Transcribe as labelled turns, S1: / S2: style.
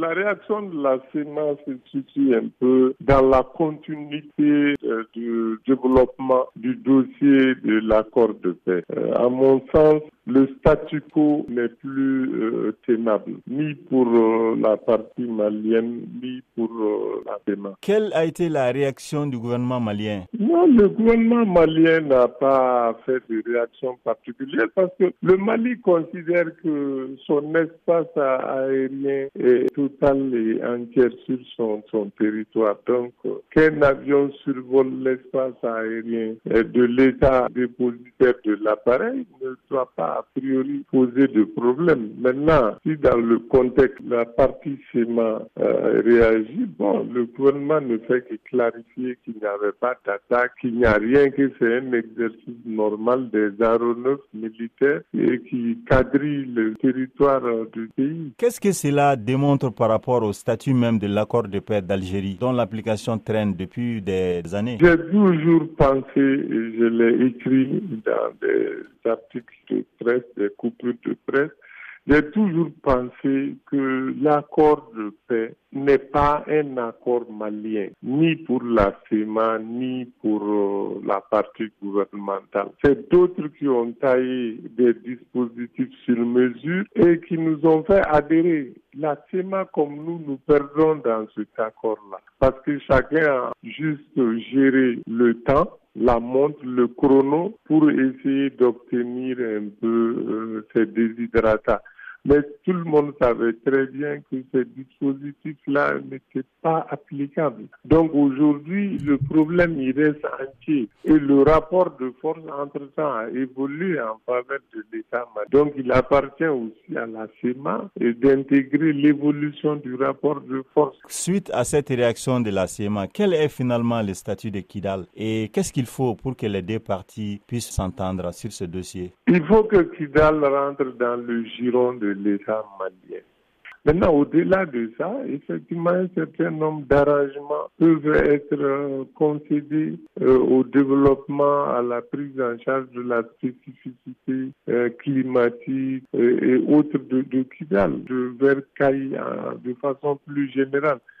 S1: la réaction de la CEMA se situe un peu dans la continuité euh, du développement du dossier de l'accord de paix. Euh, à mon sens, le statu quo n'est plus euh, tenable, ni pour euh, la partie malienne, ni pour euh, la PEMA.
S2: Quelle a été la réaction du gouvernement malien?
S1: Non, le gouvernement malien n'a pas fait de réaction particulière parce que le Mali considère que son espace aérien est total et entier sur son, son territoire. Donc, qu'un avion survole l'espace aérien de l'État dépositaire de l'appareil ne doit pas a priori poser de problème. Maintenant, si dans le contexte, la partie schéma euh, réagit, bon, le gouvernement ne fait que clarifier qu'il n'y avait pas d'attaque, qu'il n'y a rien, que c'est un exercice normal des aéronefs militaires et qui quadrille le territoire euh, du pays.
S2: Qu'est-ce que cela démontre par rapport au statut même de l'accord de paix d'Algérie, dont l'application traîne depuis des années?
S1: J'ai toujours pensé, et je l'ai écrit dans des articles de des coupures de presse, j'ai toujours pensé que l'accord de paix n'est pas un accord malien, ni pour la FEMA, ni pour euh, la partie gouvernementale. C'est d'autres qui ont taillé des dispositifs sur mesure et qui nous ont fait adhérer. La FEMA, comme nous, nous perdons dans cet accord-là. Parce que chacun a juste géré le temps la montre, le chrono pour essayer d'obtenir un peu euh, ces déshydratats. Mais tout le monde savait très bien que ces dispositifs-là n'étaient pas applicables. Donc aujourd'hui, le problème, il reste entier. Et le rapport de force, entre-temps, a évolué en faveur de l'État. Donc il appartient aussi à la CEMA d'intégrer l'évolution du rapport de force.
S2: Suite à cette réaction de la CEMA, quel est finalement le statut de Kidal et qu'est-ce qu'il faut pour que les deux parties puissent s'entendre sur ce dossier?
S1: Il faut que Kidal rentre dans le giron de l'État malien. Maintenant, au-delà de ça, effectivement, un certain nombre d'arrangements peuvent être euh, concédés euh, au développement, à la prise en charge de la spécificité euh, climatique et autres de, de Kidal, de Vercaille de façon plus générale.